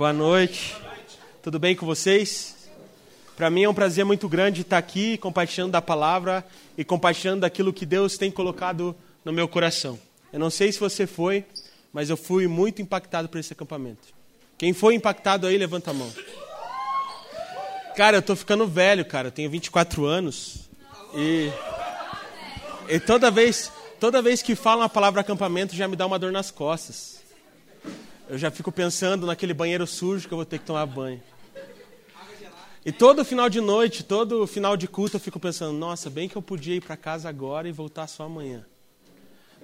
Boa noite. Tudo bem com vocês? Para mim é um prazer muito grande estar aqui compartilhando da palavra e compartilhando daquilo que Deus tem colocado no meu coração. Eu não sei se você foi, mas eu fui muito impactado por esse acampamento. Quem foi impactado aí, levanta a mão. Cara, eu tô ficando velho, cara. Eu tenho 24 anos. E, e toda vez, toda vez que falam a palavra acampamento já me dá uma dor nas costas. Eu já fico pensando naquele banheiro sujo que eu vou ter que tomar banho. E todo final de noite, todo final de culto, eu fico pensando: nossa, bem que eu podia ir para casa agora e voltar só amanhã.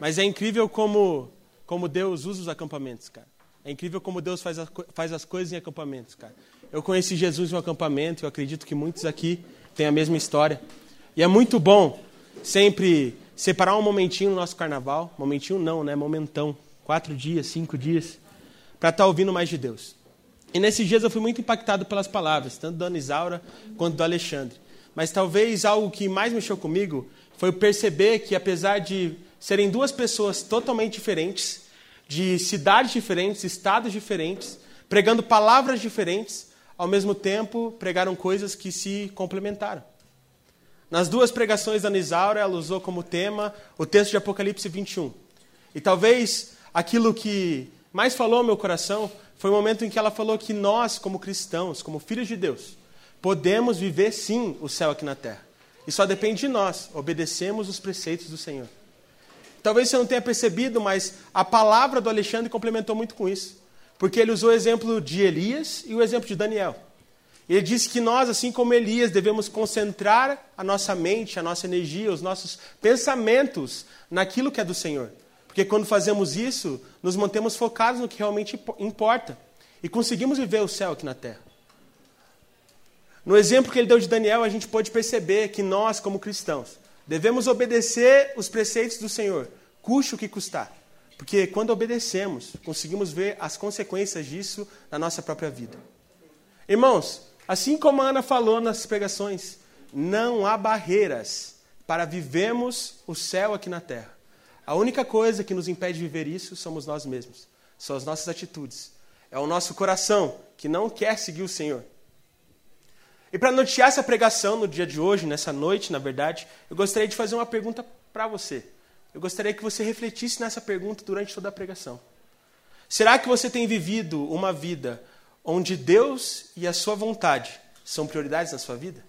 Mas é incrível como, como Deus usa os acampamentos, cara. É incrível como Deus faz, a, faz as coisas em acampamentos, cara. Eu conheci Jesus em um acampamento, eu acredito que muitos aqui têm a mesma história. E é muito bom sempre separar um momentinho no nosso carnaval. Momentinho não, né? Momentão. Quatro dias, cinco dias para estar tá ouvindo mais de Deus. E nesses dias eu fui muito impactado pelas palavras, tanto da Ana Isaura quanto do Alexandre. Mas talvez algo que mais mexeu comigo foi perceber que, apesar de serem duas pessoas totalmente diferentes, de cidades diferentes, estados diferentes, pregando palavras diferentes, ao mesmo tempo pregaram coisas que se complementaram. Nas duas pregações da Nisaura, ela usou como tema o texto de Apocalipse 21. E talvez aquilo que mais falou ao meu coração foi o momento em que ela falou que nós, como cristãos, como filhos de Deus, podemos viver sim o céu aqui na terra. E só depende de nós, obedecemos os preceitos do Senhor. Talvez você não tenha percebido, mas a palavra do Alexandre complementou muito com isso. Porque ele usou o exemplo de Elias e o exemplo de Daniel. Ele disse que nós, assim como Elias, devemos concentrar a nossa mente, a nossa energia, os nossos pensamentos naquilo que é do Senhor. Porque quando fazemos isso, nos mantemos focados no que realmente importa e conseguimos viver o céu aqui na terra. No exemplo que ele deu de Daniel, a gente pode perceber que nós, como cristãos, devemos obedecer os preceitos do Senhor, custe o que custar. Porque quando obedecemos, conseguimos ver as consequências disso na nossa própria vida. Irmãos, assim como a Ana falou nas pregações, não há barreiras para vivermos o céu aqui na terra. A única coisa que nos impede de viver isso somos nós mesmos. São as nossas atitudes. É o nosso coração que não quer seguir o Senhor. E para notear essa pregação no dia de hoje, nessa noite, na verdade, eu gostaria de fazer uma pergunta para você. Eu gostaria que você refletisse nessa pergunta durante toda a pregação. Será que você tem vivido uma vida onde Deus e a sua vontade são prioridades na sua vida?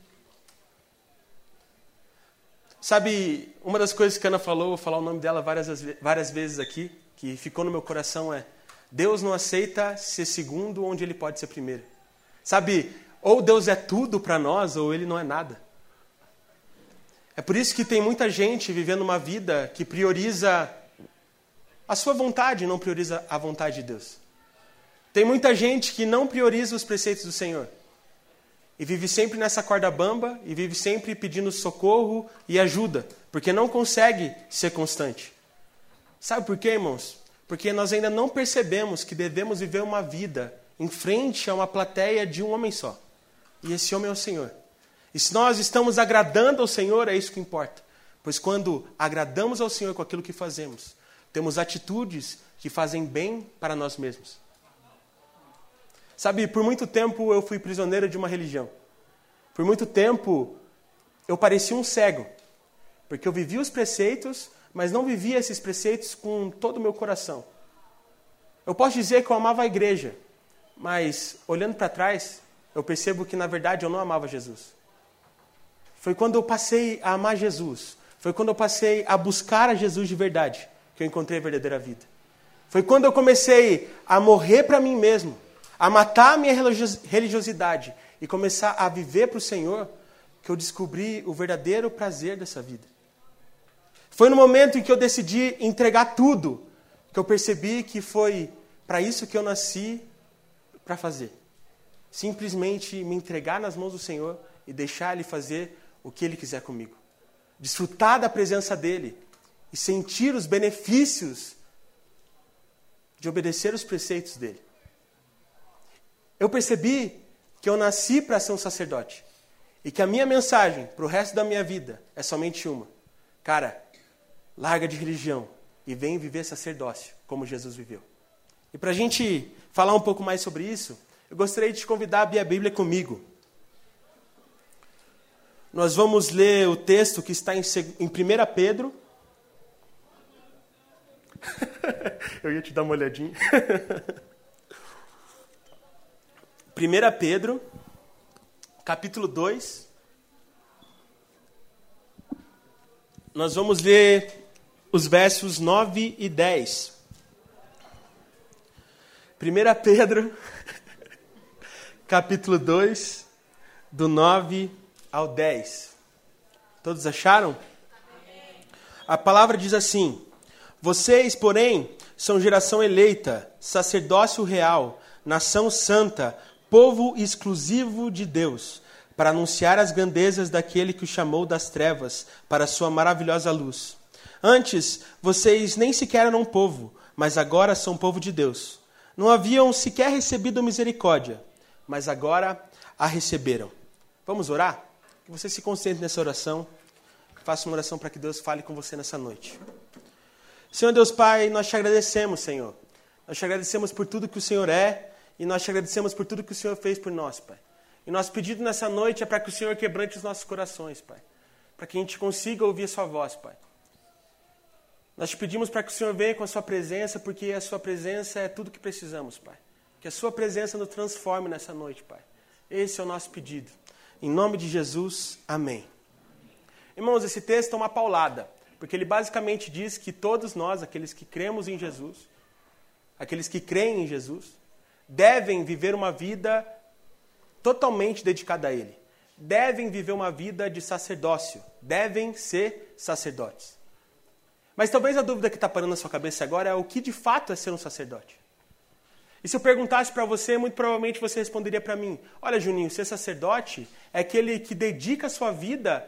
Sabe, uma das coisas que a Ana falou, vou falar o nome dela várias, várias vezes aqui, que ficou no meu coração é: Deus não aceita ser segundo onde ele pode ser primeiro. Sabe, ou Deus é tudo para nós, ou ele não é nada. É por isso que tem muita gente vivendo uma vida que prioriza a sua vontade, não prioriza a vontade de Deus. Tem muita gente que não prioriza os preceitos do Senhor e vive sempre nessa corda bamba e vive sempre pedindo socorro e ajuda, porque não consegue ser constante. Sabe por quê, irmãos? Porque nós ainda não percebemos que devemos viver uma vida em frente a uma plateia de um homem só. E esse homem é o Senhor. E se nós estamos agradando ao Senhor, é isso que importa. Pois quando agradamos ao Senhor com aquilo que fazemos, temos atitudes que fazem bem para nós mesmos. Sabe, por muito tempo eu fui prisioneiro de uma religião. Por muito tempo eu parecia um cego, porque eu vivia os preceitos, mas não vivia esses preceitos com todo o meu coração. Eu posso dizer que eu amava a igreja, mas olhando para trás, eu percebo que na verdade eu não amava Jesus. Foi quando eu passei a amar Jesus, foi quando eu passei a buscar a Jesus de verdade, que eu encontrei a verdadeira vida. Foi quando eu comecei a morrer para mim mesmo a matar a minha religiosidade e começar a viver para o Senhor, que eu descobri o verdadeiro prazer dessa vida. Foi no momento em que eu decidi entregar tudo que eu percebi que foi para isso que eu nasci para fazer. Simplesmente me entregar nas mãos do Senhor e deixar Ele fazer o que Ele quiser comigo. Desfrutar da presença dEle e sentir os benefícios de obedecer os preceitos dEle. Eu percebi que eu nasci para ser um sacerdote. E que a minha mensagem para o resto da minha vida é somente uma. Cara, larga de religião e vem viver sacerdócio, como Jesus viveu. E para a gente falar um pouco mais sobre isso, eu gostaria de te convidar a abrir a Bíblia comigo. Nós vamos ler o texto que está em, 1 Pedro. eu ia te dar uma olhadinha. 1 Pedro, capítulo 2. Nós vamos ler os versos 9 e 10. 1 Pedro, capítulo 2, do 9 ao 10. Todos acharam? A palavra diz assim: Vocês, porém, são geração eleita, sacerdócio real, nação santa, povo exclusivo de Deus, para anunciar as grandezas daquele que o chamou das trevas para a sua maravilhosa luz. Antes, vocês nem sequer eram um povo, mas agora são povo de Deus não haviam sequer recebido misericórdia, mas agora a receberam. Vamos orar? Que você se concentre nessa oração. Faça uma oração para que Deus fale com você nessa noite. Senhor Deus Pai, nós te agradecemos, Senhor. Nós te agradecemos por tudo que o Senhor é e nós te agradecemos por tudo que o Senhor fez por nós, Pai. E nosso pedido nessa noite é para que o Senhor quebrante os nossos corações, Pai. Para que a gente consiga ouvir a Sua voz, Pai. Nós te pedimos para que o Senhor venha com a sua presença, porque a sua presença é tudo que precisamos, Pai. Que a sua presença nos transforme nessa noite, Pai. Esse é o nosso pedido. Em nome de Jesus, amém. Irmãos, esse texto é uma paulada, porque ele basicamente diz que todos nós, aqueles que cremos em Jesus, aqueles que creem em Jesus, devem viver uma vida totalmente dedicada a Ele. Devem viver uma vida de sacerdócio. Devem ser sacerdotes. Mas talvez a dúvida que está parando na sua cabeça agora é o que de fato é ser um sacerdote. E se eu perguntasse para você, muito provavelmente você responderia para mim: Olha, Juninho, ser sacerdote é aquele que dedica a sua vida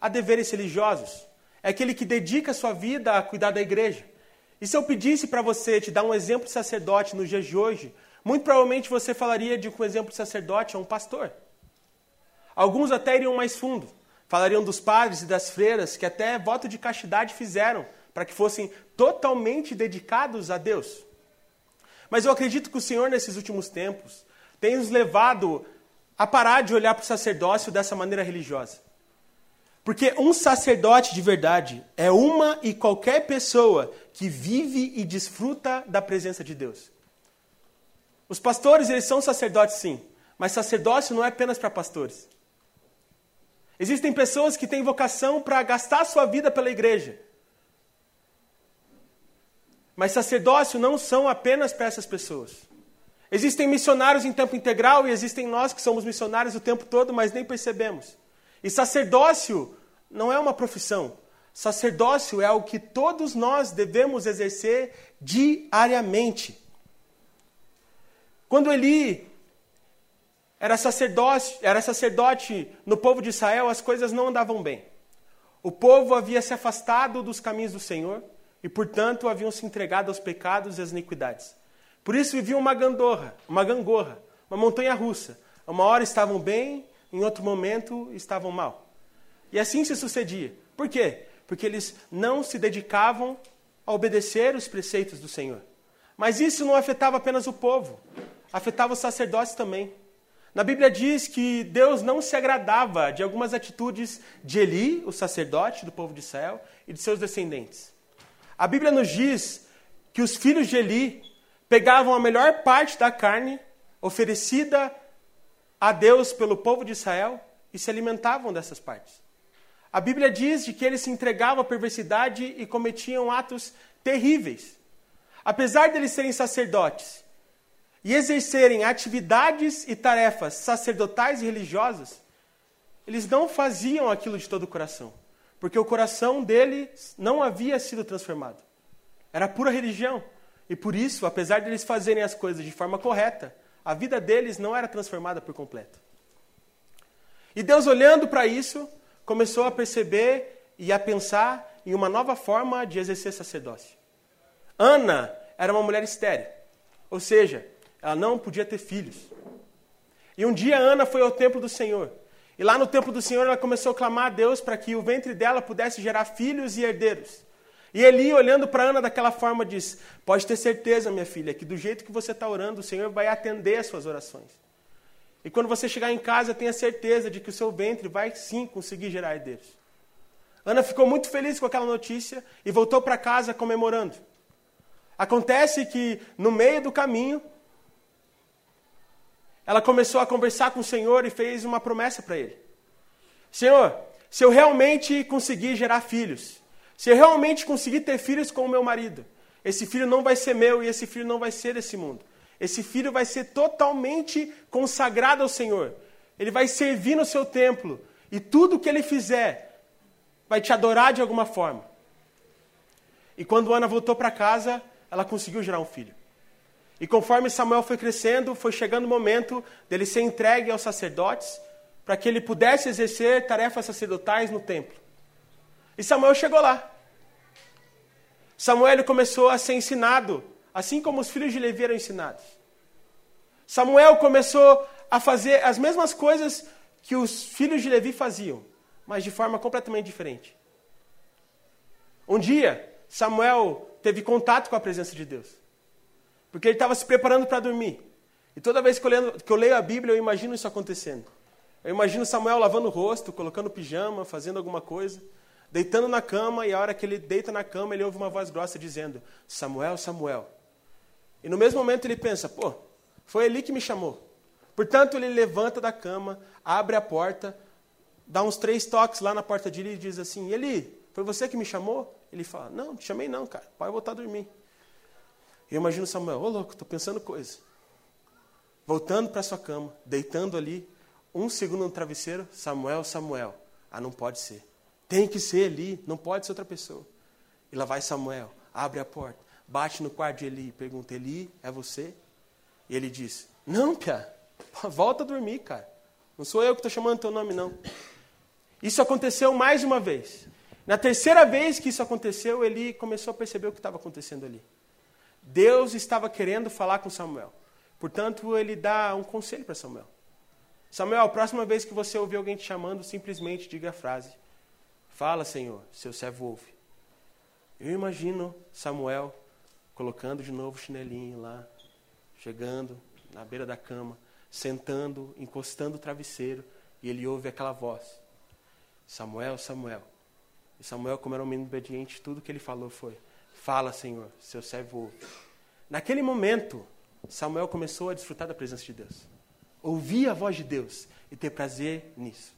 a deveres religiosos, é aquele que dedica a sua vida a cuidar da igreja. E se eu pedisse para você te dar um exemplo de sacerdote nos dias de hoje, muito provavelmente você falaria de um exemplo de sacerdote é um pastor. Alguns até iriam mais fundo, falariam dos padres e das freiras que até voto de castidade fizeram para que fossem totalmente dedicados a Deus. Mas eu acredito que o Senhor, nesses últimos tempos, tem nos levado a parar de olhar para o sacerdócio dessa maneira religiosa. Porque um sacerdote de verdade é uma e qualquer pessoa que vive e desfruta da presença de Deus. Os pastores, eles são sacerdotes sim, mas sacerdócio não é apenas para pastores. Existem pessoas que têm vocação para gastar sua vida pela igreja. Mas sacerdócio não são apenas para essas pessoas. Existem missionários em tempo integral e existem nós que somos missionários o tempo todo, mas nem percebemos. E sacerdócio não é uma profissão. Sacerdócio é algo que todos nós devemos exercer diariamente. Quando Eli era sacerdote, era sacerdote no povo de Israel, as coisas não andavam bem. O povo havia se afastado dos caminhos do Senhor e, portanto, haviam se entregado aos pecados e às iniquidades. Por isso viviam uma gandorra, uma gangorra, uma montanha russa. Uma hora estavam bem, em outro momento estavam mal. E assim se sucedia. Por quê? Porque eles não se dedicavam a obedecer os preceitos do Senhor. Mas isso não afetava apenas o povo, afetava os sacerdotes também. Na Bíblia diz que Deus não se agradava de algumas atitudes de Eli, o sacerdote do povo de Israel, e de seus descendentes. A Bíblia nos diz que os filhos de Eli pegavam a melhor parte da carne oferecida a Deus pelo povo de Israel e se alimentavam dessas partes. A Bíblia diz de que eles se entregavam à perversidade e cometiam atos terríveis. Apesar de eles serem sacerdotes e exercerem atividades e tarefas sacerdotais e religiosas, eles não faziam aquilo de todo o coração porque o coração dele não havia sido transformado. Era pura religião. E por isso, apesar de eles fazerem as coisas de forma correta, a vida deles não era transformada por completo. E Deus, olhando para isso, começou a perceber e a pensar em uma nova forma de exercer sacerdócio. Ana era uma mulher estéril, ou seja, ela não podia ter filhos. E um dia Ana foi ao templo do Senhor e lá no templo do Senhor ela começou a clamar a Deus para que o ventre dela pudesse gerar filhos e herdeiros. E Eli, olhando para Ana daquela forma, diz: Pode ter certeza, minha filha, que do jeito que você está orando, o Senhor vai atender as suas orações. E quando você chegar em casa, tenha certeza de que o seu ventre vai sim conseguir gerar herdeiros. Ana ficou muito feliz com aquela notícia e voltou para casa comemorando. Acontece que, no meio do caminho, ela começou a conversar com o Senhor e fez uma promessa para ele: Senhor, se eu realmente conseguir gerar filhos, se eu realmente conseguir ter filhos com o meu marido, esse filho não vai ser meu e esse filho não vai ser desse mundo. Esse filho vai ser totalmente consagrado ao Senhor. Ele vai servir no seu templo. E tudo que ele fizer vai te adorar de alguma forma. E quando Ana voltou para casa, ela conseguiu gerar um filho. E conforme Samuel foi crescendo, foi chegando o momento dele ser entregue aos sacerdotes para que ele pudesse exercer tarefas sacerdotais no templo. E Samuel chegou lá. Samuel começou a ser ensinado, assim como os filhos de Levi eram ensinados. Samuel começou a fazer as mesmas coisas que os filhos de Levi faziam, mas de forma completamente diferente. Um dia, Samuel teve contato com a presença de Deus, porque ele estava se preparando para dormir. E toda vez que eu, leio, que eu leio a Bíblia, eu imagino isso acontecendo. Eu imagino Samuel lavando o rosto, colocando pijama, fazendo alguma coisa, deitando na cama, e a hora que ele deita na cama, ele ouve uma voz grossa dizendo: Samuel, Samuel. E no mesmo momento ele pensa: pô, foi ele que me chamou. Portanto, ele levanta da cama, abre a porta, dá uns três toques lá na porta dele e diz assim: Eli, foi você que me chamou? Ele fala: Não, te chamei não, cara, pode voltar a dormir. Eu imagino Samuel: Ô oh, louco, estou pensando coisa. Voltando para sua cama, deitando ali, um segundo no travesseiro, Samuel, Samuel. Ah, não pode ser. Tem que ser Eli, não pode ser outra pessoa. E lá vai Samuel, abre a porta, bate no quarto de Eli, pergunta: Eli, é você? E ele diz: Não, Pia, volta a dormir, cara. Não sou eu que estou chamando teu nome, não. Isso aconteceu mais uma vez. Na terceira vez que isso aconteceu, ele começou a perceber o que estava acontecendo ali. Deus estava querendo falar com Samuel. Portanto, ele dá um conselho para Samuel. Samuel, a próxima vez que você ouvir alguém te chamando, simplesmente diga a frase: Fala, Senhor, seu servo ouve. Eu imagino Samuel colocando de novo o chinelinho lá, chegando na beira da cama, sentando, encostando o travesseiro, e ele ouve aquela voz: Samuel, Samuel. E Samuel, como era um menino obediente, tudo que ele falou foi: Fala, Senhor, seu servo ouve. Naquele momento, Samuel começou a desfrutar da presença de Deus ouvir a voz de Deus e ter prazer nisso.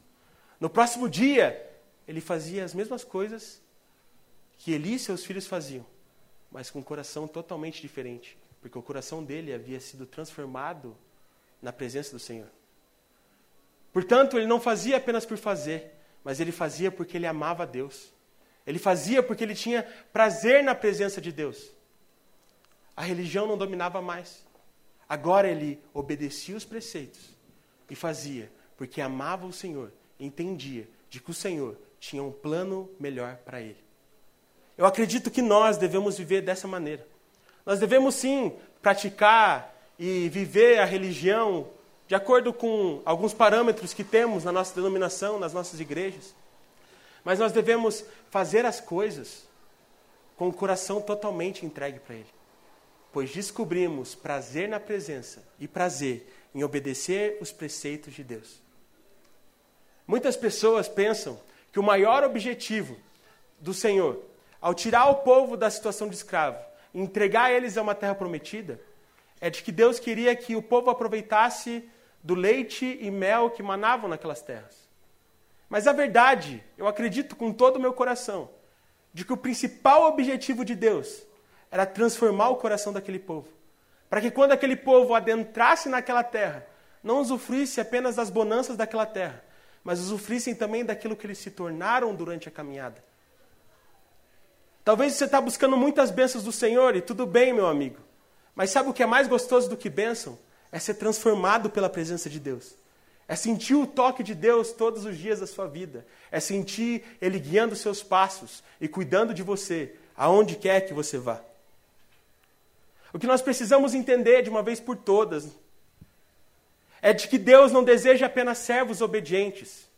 No próximo dia, ele fazia as mesmas coisas que Eli e seus filhos faziam, mas com um coração totalmente diferente, porque o coração dele havia sido transformado na presença do Senhor. Portanto, ele não fazia apenas por fazer, mas ele fazia porque ele amava a Deus. Ele fazia porque ele tinha prazer na presença de Deus. A religião não dominava mais. Agora ele obedecia os preceitos e fazia, porque amava o Senhor, entendia de que o Senhor tinha um plano melhor para ele. Eu acredito que nós devemos viver dessa maneira. Nós devemos sim praticar e viver a religião de acordo com alguns parâmetros que temos na nossa denominação, nas nossas igrejas. Mas nós devemos fazer as coisas com o coração totalmente entregue para Ele pois descobrimos prazer na presença e prazer em obedecer os preceitos de Deus. Muitas pessoas pensam que o maior objetivo do Senhor, ao tirar o povo da situação de escravo e entregar eles a uma terra prometida, é de que Deus queria que o povo aproveitasse do leite e mel que manavam naquelas terras. Mas a verdade, eu acredito com todo o meu coração, de que o principal objetivo de Deus era transformar o coração daquele povo. Para que quando aquele povo adentrasse naquela terra, não usufruísse apenas das bonanças daquela terra, mas usufruíssem também daquilo que eles se tornaram durante a caminhada. Talvez você está buscando muitas bênçãos do Senhor, e tudo bem, meu amigo. Mas sabe o que é mais gostoso do que bênção? É ser transformado pela presença de Deus. É sentir o toque de Deus todos os dias da sua vida. É sentir Ele guiando os seus passos e cuidando de você, aonde quer que você vá. O que nós precisamos entender de uma vez por todas é de que Deus não deseja apenas servos obedientes,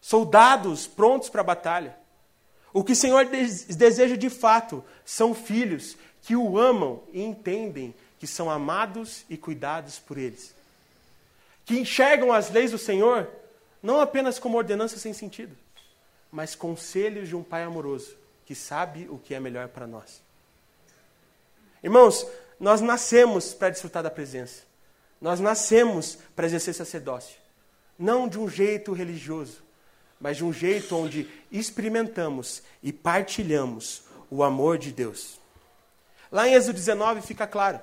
soldados prontos para a batalha. O que o Senhor deseja de fato são filhos que o amam e entendem que são amados e cuidados por eles. Que enxergam as leis do Senhor não apenas como ordenanças sem sentido, mas conselhos de um Pai amoroso que sabe o que é melhor para nós. Irmãos, nós nascemos para desfrutar da presença. Nós nascemos para exercer sacerdócio. Não de um jeito religioso, mas de um jeito onde experimentamos e partilhamos o amor de Deus. Lá em Êxodo 19 fica claro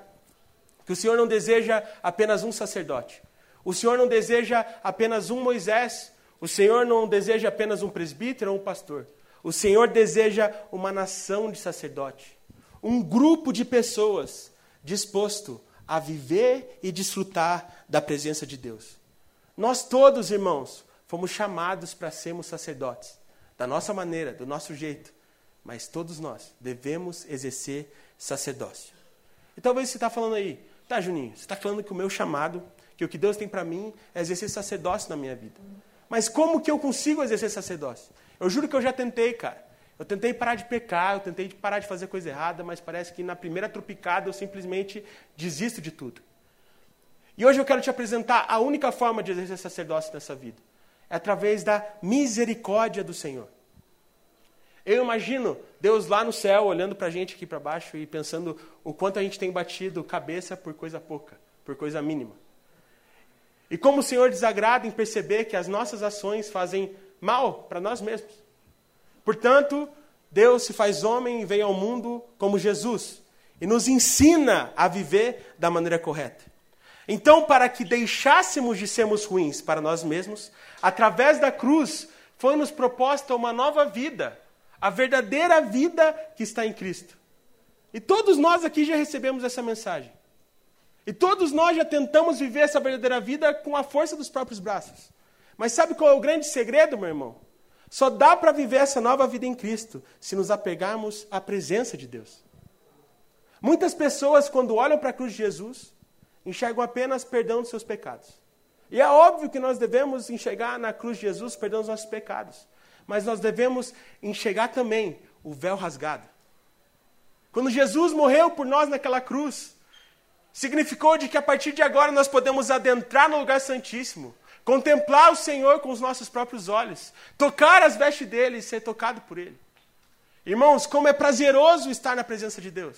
que o Senhor não deseja apenas um sacerdote. O Senhor não deseja apenas um Moisés. O Senhor não deseja apenas um presbítero ou um pastor. O Senhor deseja uma nação de sacerdote. Um grupo de pessoas disposto a viver e desfrutar da presença de Deus. Nós todos, irmãos, fomos chamados para sermos sacerdotes, da nossa maneira, do nosso jeito, mas todos nós devemos exercer sacerdócio. E talvez você está falando aí, tá, Juninho, você está falando que o meu chamado, que o que Deus tem para mim é exercer sacerdócio na minha vida. Mas como que eu consigo exercer sacerdócio? Eu juro que eu já tentei, cara. Eu tentei parar de pecar, eu tentei parar de fazer coisa errada, mas parece que na primeira tropicada eu simplesmente desisto de tudo. E hoje eu quero te apresentar a única forma de exercer sacerdócio nessa vida. É através da misericórdia do Senhor. Eu imagino Deus lá no céu, olhando para a gente aqui para baixo e pensando o quanto a gente tem batido cabeça por coisa pouca, por coisa mínima. E como o Senhor desagrada em perceber que as nossas ações fazem mal para nós mesmos. Portanto, Deus se faz homem e veio ao mundo como Jesus e nos ensina a viver da maneira correta. Então, para que deixássemos de sermos ruins para nós mesmos, através da cruz foi-nos proposta uma nova vida, a verdadeira vida que está em Cristo. E todos nós aqui já recebemos essa mensagem. E todos nós já tentamos viver essa verdadeira vida com a força dos próprios braços. Mas sabe qual é o grande segredo, meu irmão? Só dá para viver essa nova vida em Cristo se nos apegarmos à presença de Deus. Muitas pessoas, quando olham para a cruz de Jesus, enxergam apenas perdão dos seus pecados. E é óbvio que nós devemos enxergar na cruz de Jesus perdão dos nossos pecados. Mas nós devemos enxergar também o véu rasgado. Quando Jesus morreu por nós naquela cruz, significou de que a partir de agora nós podemos adentrar no lugar santíssimo, contemplar o Senhor com os nossos próprios olhos, tocar as vestes dele e ser tocado por ele. Irmãos, como é prazeroso estar na presença de Deus.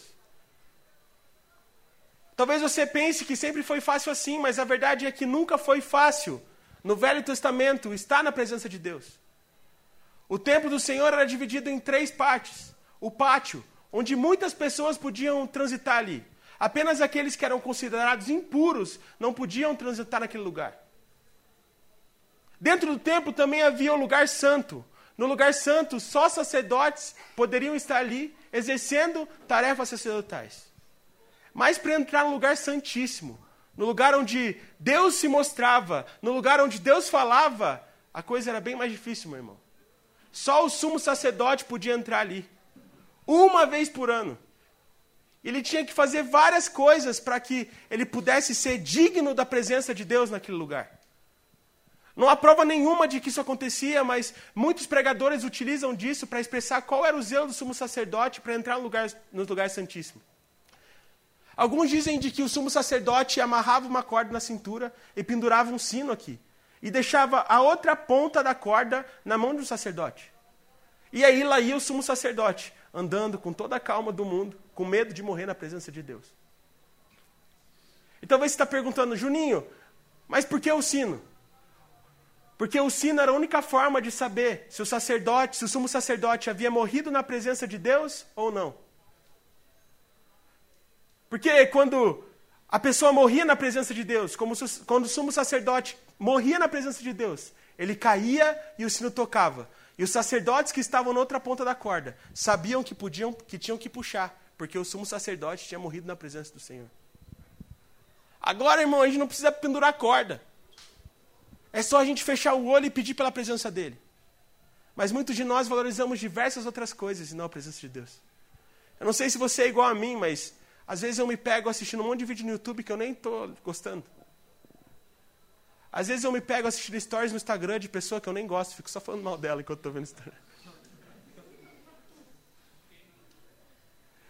Talvez você pense que sempre foi fácil assim, mas a verdade é que nunca foi fácil. No Velho Testamento, estar na presença de Deus. O templo do Senhor era dividido em três partes: o pátio, onde muitas pessoas podiam transitar ali. Apenas aqueles que eram considerados impuros não podiam transitar naquele lugar. Dentro do templo também havia o lugar santo. No lugar santo, só sacerdotes poderiam estar ali exercendo tarefas sacerdotais. Mas para entrar no lugar santíssimo, no lugar onde Deus se mostrava, no lugar onde Deus falava, a coisa era bem mais difícil, meu irmão. Só o sumo sacerdote podia entrar ali. Uma vez por ano. Ele tinha que fazer várias coisas para que ele pudesse ser digno da presença de Deus naquele lugar. Não há prova nenhuma de que isso acontecia, mas muitos pregadores utilizam disso para expressar qual era o zelo do sumo sacerdote para entrar no lugar, no lugar santíssimo. Alguns dizem de que o sumo sacerdote amarrava uma corda na cintura e pendurava um sino aqui. E deixava a outra ponta da corda na mão do sacerdote. E aí lá ia o sumo sacerdote, andando com toda a calma do mundo, com medo de morrer na presença de Deus. E talvez você está perguntando, Juninho, mas por que o sino? Porque o sino era a única forma de saber se o sacerdote, se o sumo sacerdote havia morrido na presença de Deus ou não. Porque quando a pessoa morria na presença de Deus, como quando o sumo sacerdote morria na presença de Deus, ele caía e o sino tocava. E os sacerdotes que estavam na outra ponta da corda sabiam que podiam, que tinham que puxar, porque o sumo sacerdote tinha morrido na presença do Senhor. Agora, irmão, a gente não precisa pendurar corda. É só a gente fechar o olho e pedir pela presença dele. Mas muitos de nós valorizamos diversas outras coisas e não a presença de Deus. Eu não sei se você é igual a mim, mas às vezes eu me pego assistindo um monte de vídeo no YouTube que eu nem estou gostando. Às vezes eu me pego assistindo stories no Instagram de pessoa que eu nem gosto, fico só falando mal dela enquanto estou vendo Instagram.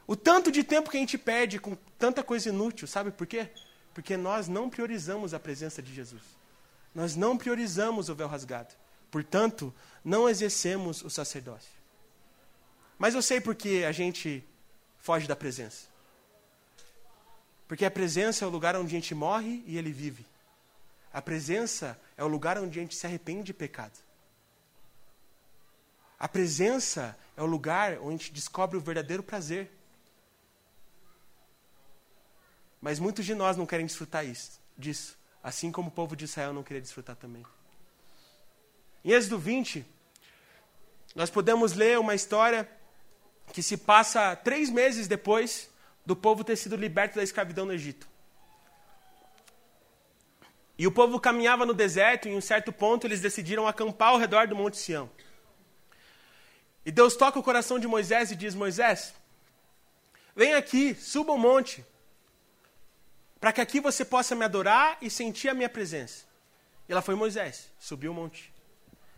O tanto de tempo que a gente perde com tanta coisa inútil, sabe por quê? Porque nós não priorizamos a presença de Jesus. Nós não priorizamos o véu rasgado. Portanto, não exercemos o sacerdócio. Mas eu sei porque a gente foge da presença. Porque a presença é o lugar onde a gente morre e ele vive. A presença é o lugar onde a gente se arrepende de pecado. A presença é o lugar onde a gente descobre o verdadeiro prazer. Mas muitos de nós não querem desfrutar isso, disso, assim como o povo de Israel não queria desfrutar também. Em Êxodo 20, nós podemos ler uma história que se passa três meses depois do povo ter sido liberto da escravidão no Egito. E o povo caminhava no deserto, e em um certo ponto eles decidiram acampar ao redor do Monte Sião. E Deus toca o coração de Moisés e diz: Moisés, vem aqui, suba o monte, para que aqui você possa me adorar e sentir a minha presença. E lá foi Moisés, subiu o monte.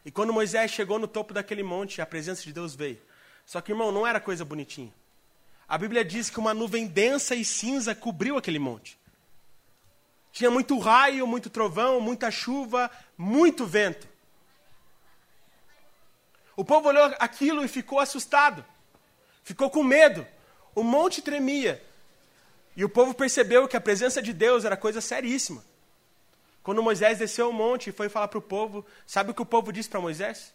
E quando Moisés chegou no topo daquele monte, a presença de Deus veio. Só que, irmão, não era coisa bonitinha. A Bíblia diz que uma nuvem densa e cinza cobriu aquele monte. Tinha muito raio, muito trovão, muita chuva, muito vento. O povo olhou aquilo e ficou assustado. Ficou com medo. O monte tremia. E o povo percebeu que a presença de Deus era coisa seríssima. Quando Moisés desceu o monte e foi falar para o povo, sabe o que o povo disse para Moisés?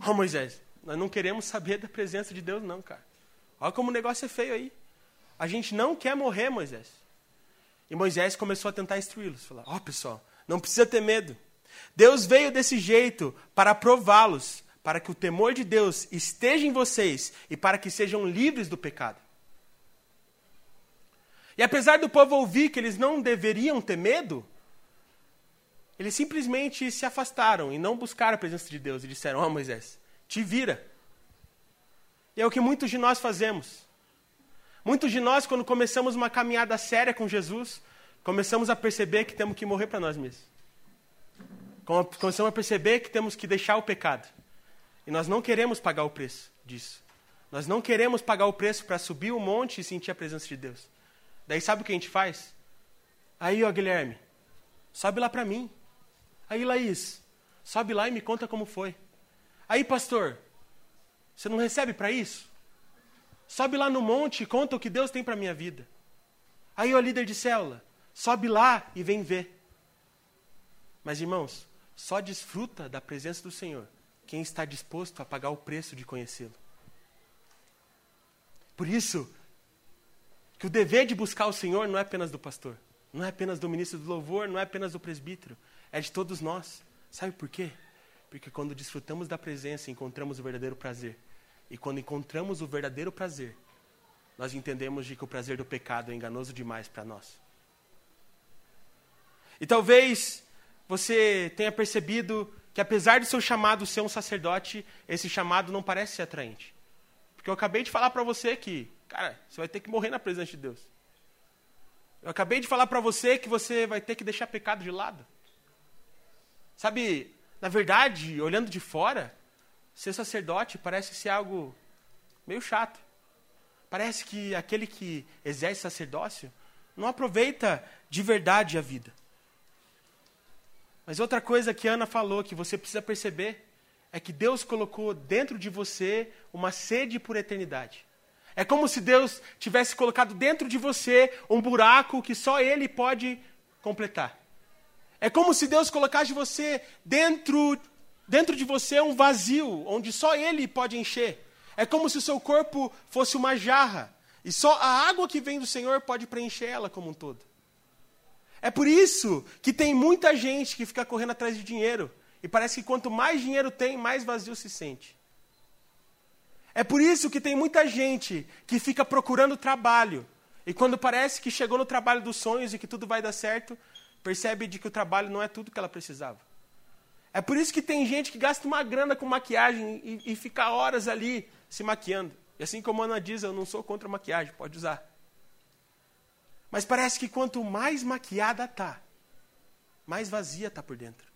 Ó oh, Moisés, nós não queremos saber da presença de Deus, não, cara. Olha como o negócio é feio aí. A gente não quer morrer, Moisés. E Moisés começou a tentar instruí-los. Falar: Ó, oh, pessoal, não precisa ter medo. Deus veio desse jeito para prová-los, para que o temor de Deus esteja em vocês e para que sejam livres do pecado. E apesar do povo ouvir que eles não deveriam ter medo, eles simplesmente se afastaram e não buscaram a presença de Deus e disseram: Ó oh, Moisés, te vira. E é o que muitos de nós fazemos. Muitos de nós, quando começamos uma caminhada séria com Jesus, começamos a perceber que temos que morrer para nós mesmos. Começamos a perceber que temos que deixar o pecado. E nós não queremos pagar o preço disso. Nós não queremos pagar o preço para subir o monte e sentir a presença de Deus. Daí sabe o que a gente faz? Aí, ó, Guilherme, sobe lá para mim. Aí, Laís, sobe lá e me conta como foi. Aí, pastor, você não recebe para isso? Sobe lá no monte e conta o que Deus tem para minha vida. Aí, ó líder de célula, sobe lá e vem ver. Mas, irmãos, só desfruta da presença do Senhor quem está disposto a pagar o preço de conhecê-lo. Por isso, que o dever de buscar o Senhor não é apenas do pastor, não é apenas do ministro do louvor, não é apenas do presbítero, é de todos nós. Sabe por quê? Porque quando desfrutamos da presença, encontramos o verdadeiro prazer. E quando encontramos o verdadeiro prazer, nós entendemos de que o prazer do pecado é enganoso demais para nós. E talvez você tenha percebido que apesar de seu chamado ser um sacerdote, esse chamado não parece ser atraente. Porque eu acabei de falar para você que, cara, você vai ter que morrer na presença de Deus. Eu acabei de falar para você que você vai ter que deixar pecado de lado. Sabe, na verdade, olhando de fora, ser sacerdote parece ser algo meio chato. Parece que aquele que exerce sacerdócio não aproveita de verdade a vida. Mas outra coisa que Ana falou que você precisa perceber é que Deus colocou dentro de você uma sede por eternidade. É como se Deus tivesse colocado dentro de você um buraco que só Ele pode completar. É como se Deus colocasse você dentro dentro de você um vazio onde só Ele pode encher. É como se o seu corpo fosse uma jarra e só a água que vem do Senhor pode preencher ela como um todo. É por isso que tem muita gente que fica correndo atrás de dinheiro e parece que quanto mais dinheiro tem, mais vazio se sente. É por isso que tem muita gente que fica procurando trabalho e quando parece que chegou no trabalho dos sonhos e que tudo vai dar certo, percebe de que o trabalho não é tudo que ela precisava. É por isso que tem gente que gasta uma grana com maquiagem e, e fica horas ali se maquiando. E assim como a Ana diz, eu não sou contra maquiagem, pode usar. Mas parece que quanto mais maquiada tá, mais vazia tá por dentro.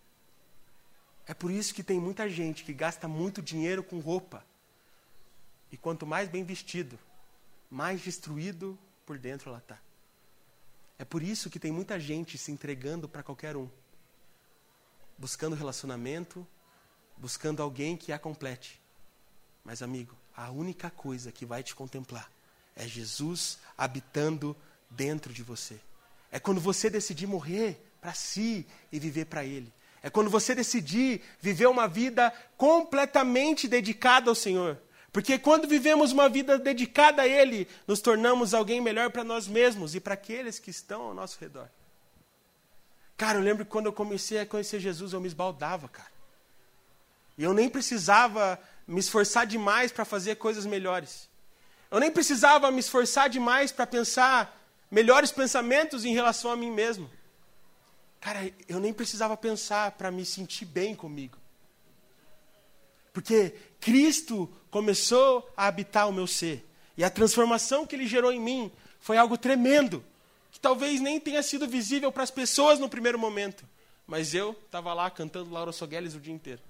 É por isso que tem muita gente que gasta muito dinheiro com roupa. E quanto mais bem vestido, mais destruído por dentro ela está. É por isso que tem muita gente se entregando para qualquer um, buscando relacionamento, buscando alguém que a complete. Mas, amigo, a única coisa que vai te contemplar é Jesus habitando dentro de você. É quando você decidir morrer para si e viver para Ele. É quando você decidir viver uma vida completamente dedicada ao Senhor. Porque quando vivemos uma vida dedicada a Ele, nos tornamos alguém melhor para nós mesmos e para aqueles que estão ao nosso redor. Cara, eu lembro que quando eu comecei a conhecer Jesus, eu me esbaldava, cara. E eu nem precisava me esforçar demais para fazer coisas melhores. Eu nem precisava me esforçar demais para pensar melhores pensamentos em relação a mim mesmo. Cara, eu nem precisava pensar para me sentir bem comigo. Porque Cristo começou a habitar o meu ser. E a transformação que ele gerou em mim foi algo tremendo. Talvez nem tenha sido visível para as pessoas no primeiro momento. Mas eu estava lá cantando Laura Sogueles o dia inteiro.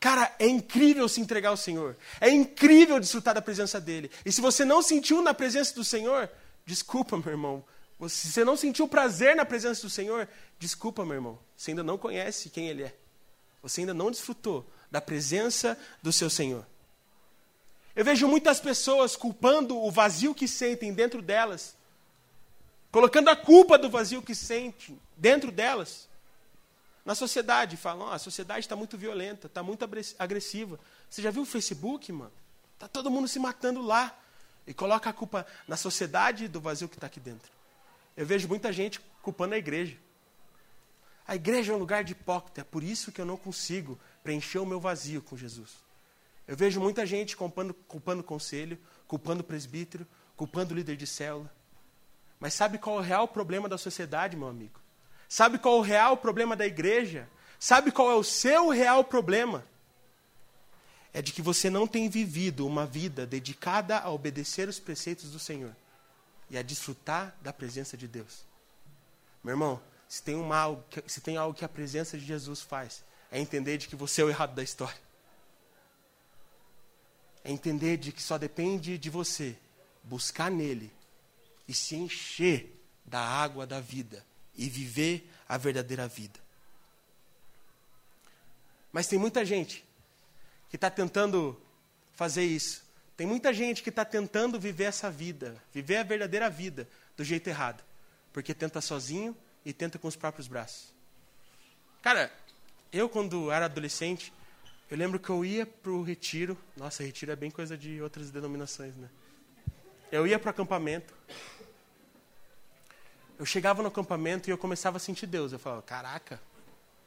Cara, é incrível se entregar ao Senhor. É incrível desfrutar da presença dEle. E se você não sentiu na presença do Senhor, desculpa, meu irmão. Se você não sentiu prazer na presença do Senhor, desculpa, meu irmão. Você ainda não conhece quem Ele é. Você ainda não desfrutou da presença do seu Senhor. Eu vejo muitas pessoas culpando o vazio que sentem dentro delas, colocando a culpa do vazio que sentem dentro delas na sociedade. Falam, oh, a sociedade está muito violenta, está muito agressiva. Você já viu o Facebook, mano? Está todo mundo se matando lá. E coloca a culpa na sociedade do vazio que está aqui dentro. Eu vejo muita gente culpando a igreja. A igreja é um lugar de hipócrita, é por isso que eu não consigo preencher o meu vazio com Jesus. Eu vejo muita gente culpando, culpando o conselho, culpando o presbítero, culpando o líder de célula. Mas sabe qual é o real problema da sociedade, meu amigo? Sabe qual é o real problema da igreja? Sabe qual é o seu real problema? É de que você não tem vivido uma vida dedicada a obedecer os preceitos do Senhor e a desfrutar da presença de Deus. Meu irmão, se tem, um mal, se tem algo que a presença de Jesus faz, é entender de que você é o errado da história. É entender de que só depende de você buscar nele e se encher da água da vida e viver a verdadeira vida. Mas tem muita gente que está tentando fazer isso. Tem muita gente que está tentando viver essa vida, viver a verdadeira vida do jeito errado. Porque tenta sozinho e tenta com os próprios braços. Cara, eu quando era adolescente, eu lembro que eu ia para o retiro. Nossa, retiro é bem coisa de outras denominações, né? Eu ia para o acampamento eu chegava no acampamento e eu começava a sentir Deus. Eu falava, caraca,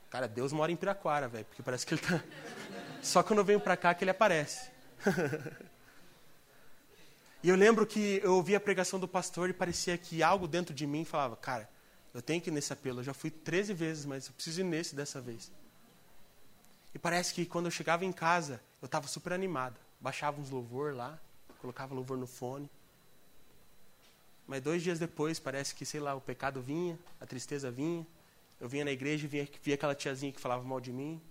cara, Deus mora em Piraquara, velho, porque parece que ele tá. Só quando eu venho para cá que ele aparece. e eu lembro que eu ouvia a pregação do pastor e parecia que algo dentro de mim falava, cara, eu tenho que ir nesse apelo. Eu já fui 13 vezes, mas eu preciso ir nesse dessa vez. E parece que quando eu chegava em casa, eu estava super animado. Baixava uns louvor lá, colocava louvor no fone. Mas dois dias depois, parece que, sei lá, o pecado vinha, a tristeza vinha. Eu vinha na igreja e via, via aquela tiazinha que falava mal de mim.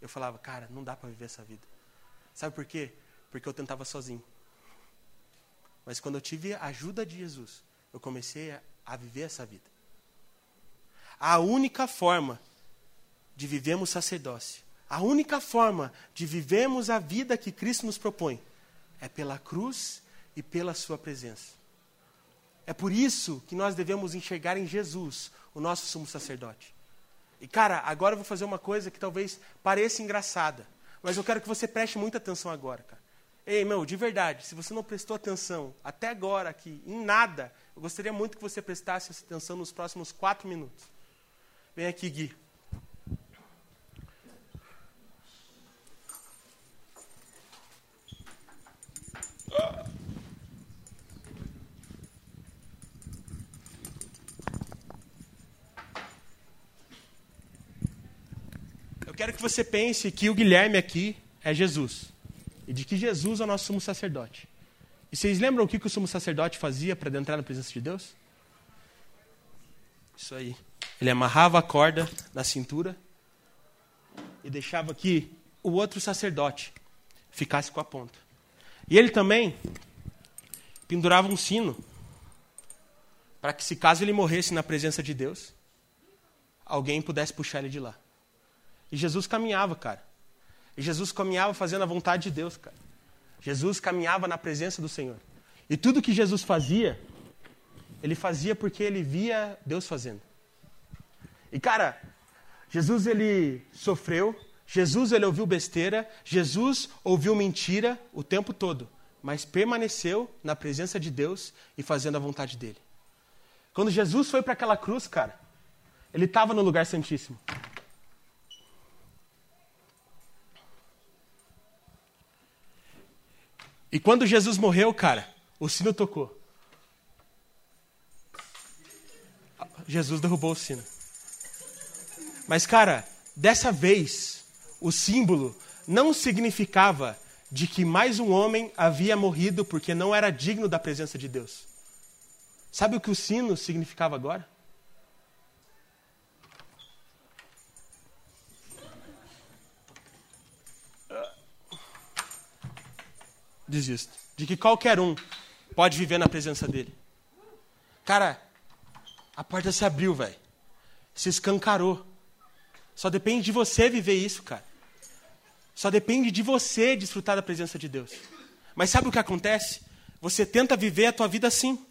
Eu falava, cara, não dá para viver essa vida. Sabe por quê? Porque eu tentava sozinho. Mas quando eu tive a ajuda de Jesus, eu comecei a, a viver essa vida. A única forma de vivermos sacerdócio, a única forma de vivermos a vida que Cristo nos propõe, é pela cruz e pela sua presença. É por isso que nós devemos enxergar em Jesus, o nosso sumo sacerdote. E cara, agora eu vou fazer uma coisa que talvez pareça engraçada, mas eu quero que você preste muita atenção agora, cara. Ei, meu, de verdade, se você não prestou atenção até agora aqui, em nada, eu gostaria muito que você prestasse atenção nos próximos quatro minutos. Vem aqui, Gui. Eu quero que você pense que o Guilherme aqui é Jesus. E de que Jesus é o nosso sumo sacerdote. E vocês lembram o que, que o sumo sacerdote fazia para entrar na presença de Deus? Isso aí. Ele amarrava a corda na cintura e deixava que o outro sacerdote ficasse com a ponta. E ele também pendurava um sino para que, se caso ele morresse na presença de Deus, alguém pudesse puxar ele de lá. E Jesus caminhava, cara. E Jesus caminhava fazendo a vontade de Deus, cara. Jesus caminhava na presença do Senhor. E tudo que Jesus fazia, ele fazia porque ele via Deus fazendo. E cara, Jesus ele sofreu, Jesus ele ouviu besteira, Jesus ouviu mentira o tempo todo, mas permaneceu na presença de Deus e fazendo a vontade dele. Quando Jesus foi para aquela cruz, cara, ele estava no lugar santíssimo. E quando Jesus morreu, cara, o sino tocou. Jesus derrubou o sino. Mas, cara, dessa vez, o símbolo não significava de que mais um homem havia morrido porque não era digno da presença de Deus. Sabe o que o sino significava agora? Desisto. De que qualquer um pode viver na presença dele. Cara, a porta se abriu, velho. Se escancarou. Só depende de você viver isso, cara. Só depende de você desfrutar da presença de Deus. Mas sabe o que acontece? Você tenta viver a tua vida assim.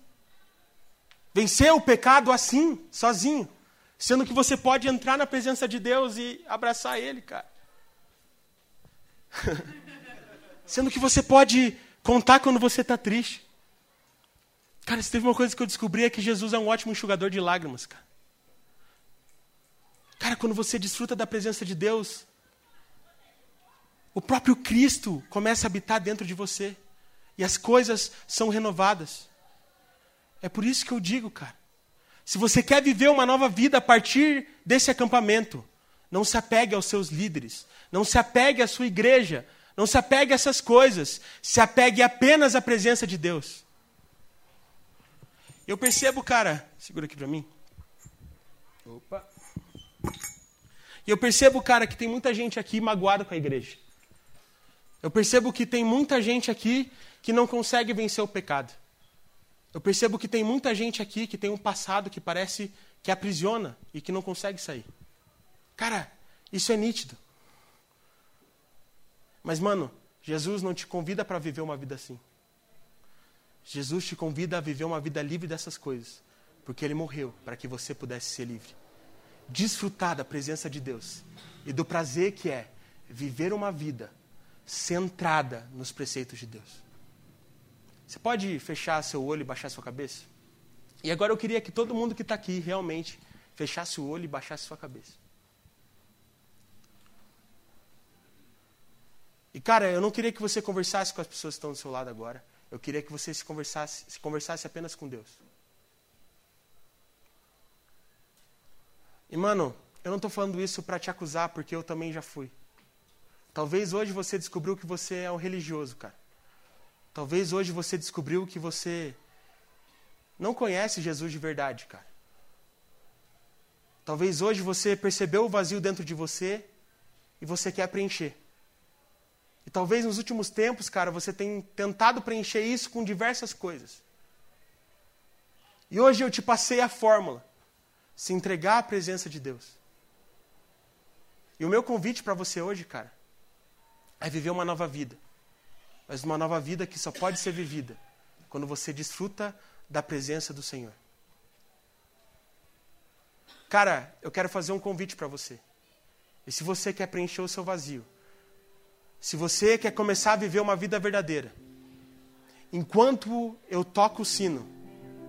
Vencer o pecado assim, sozinho. Sendo que você pode entrar na presença de Deus e abraçar Ele, cara. Sendo que você pode contar quando você está triste. Cara, se teve uma coisa que eu descobri é que Jesus é um ótimo enxugador de lágrimas, cara. Cara, quando você desfruta da presença de Deus, o próprio Cristo começa a habitar dentro de você. E as coisas são renovadas. É por isso que eu digo, cara. Se você quer viver uma nova vida a partir desse acampamento, não se apegue aos seus líderes, não se apegue à sua igreja, não se apegue a essas coisas, se apegue apenas à presença de Deus. Eu percebo, cara, segura aqui para mim. Opa. E eu percebo, cara, que tem muita gente aqui magoada com a igreja. Eu percebo que tem muita gente aqui que não consegue vencer o pecado. Eu percebo que tem muita gente aqui que tem um passado que parece que aprisiona e que não consegue sair. Cara, isso é nítido. Mas, mano, Jesus não te convida para viver uma vida assim. Jesus te convida a viver uma vida livre dessas coisas, porque ele morreu para que você pudesse ser livre. Desfrutar da presença de Deus e do prazer que é viver uma vida centrada nos preceitos de Deus. Você pode fechar seu olho e baixar sua cabeça? E agora eu queria que todo mundo que está aqui realmente fechasse o olho e baixasse sua cabeça. E cara, eu não queria que você conversasse com as pessoas que estão do seu lado agora. Eu queria que você se conversasse, se conversasse apenas com Deus. E mano, eu não estou falando isso para te acusar, porque eu também já fui. Talvez hoje você descobriu que você é um religioso, cara. Talvez hoje você descobriu que você não conhece Jesus de verdade, cara. Talvez hoje você percebeu o vazio dentro de você e você quer preencher. E talvez nos últimos tempos, cara, você tenha tentado preencher isso com diversas coisas. E hoje eu te passei a fórmula: se entregar à presença de Deus. E o meu convite para você hoje, cara, é viver uma nova vida mas uma nova vida que só pode ser vivida quando você desfruta da presença do Senhor. Cara, eu quero fazer um convite para você. E se você quer preencher o seu vazio, se você quer começar a viver uma vida verdadeira, enquanto eu toco o sino,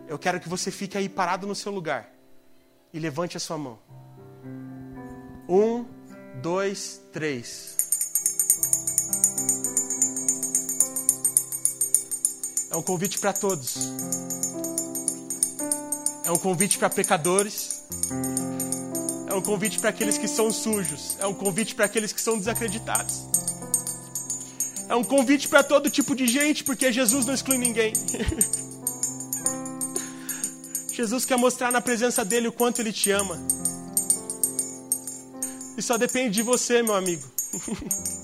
eu quero que você fique aí parado no seu lugar e levante a sua mão. Um, dois, três. É um convite para todos. É um convite para pecadores. É um convite para aqueles que são sujos. É um convite para aqueles que são desacreditados. É um convite para todo tipo de gente, porque Jesus não exclui ninguém. Jesus quer mostrar na presença dele o quanto ele te ama. E só depende de você, meu amigo.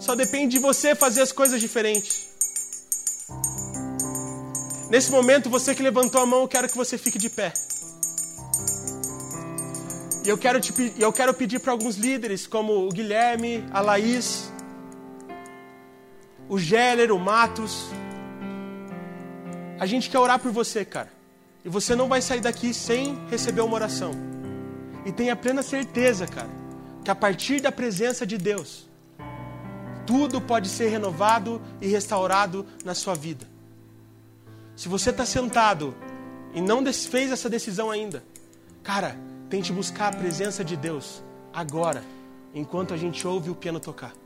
Só depende de você fazer as coisas diferentes. Nesse momento, você que levantou a mão, eu quero que você fique de pé. E eu quero, te, eu quero pedir para alguns líderes, como o Guilherme, a Laís, o Geller, o Matos. A gente quer orar por você, cara. E você não vai sair daqui sem receber uma oração. E tenha plena certeza, cara, que a partir da presença de Deus, tudo pode ser renovado e restaurado na sua vida. Se você está sentado e não fez essa decisão ainda, cara, tente buscar a presença de Deus agora, enquanto a gente ouve o piano tocar.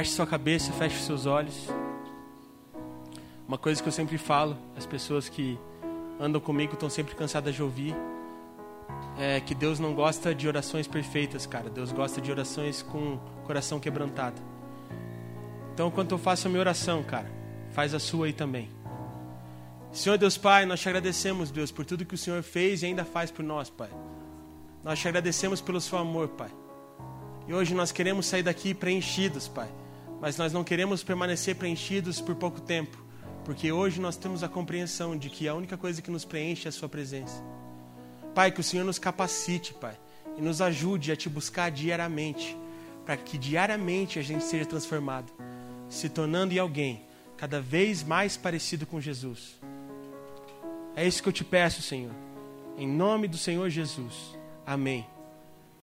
Baixe sua cabeça, feche seus olhos. Uma coisa que eu sempre falo, as pessoas que andam comigo estão sempre cansadas de ouvir, é que Deus não gosta de orações perfeitas, cara. Deus gosta de orações com coração quebrantado. Então, enquanto eu faço a minha oração, cara, faz a sua aí também. Senhor Deus Pai, nós te agradecemos, Deus, por tudo que o Senhor fez e ainda faz por nós, Pai. Nós te agradecemos pelo seu amor, Pai. E hoje nós queremos sair daqui preenchidos, Pai. Mas nós não queremos permanecer preenchidos por pouco tempo. Porque hoje nós temos a compreensão de que a única coisa que nos preenche é a Sua presença. Pai, que o Senhor nos capacite, Pai, e nos ajude a te buscar diariamente, para que diariamente a gente seja transformado, se tornando em alguém cada vez mais parecido com Jesus. É isso que eu te peço, Senhor. Em nome do Senhor Jesus. Amém.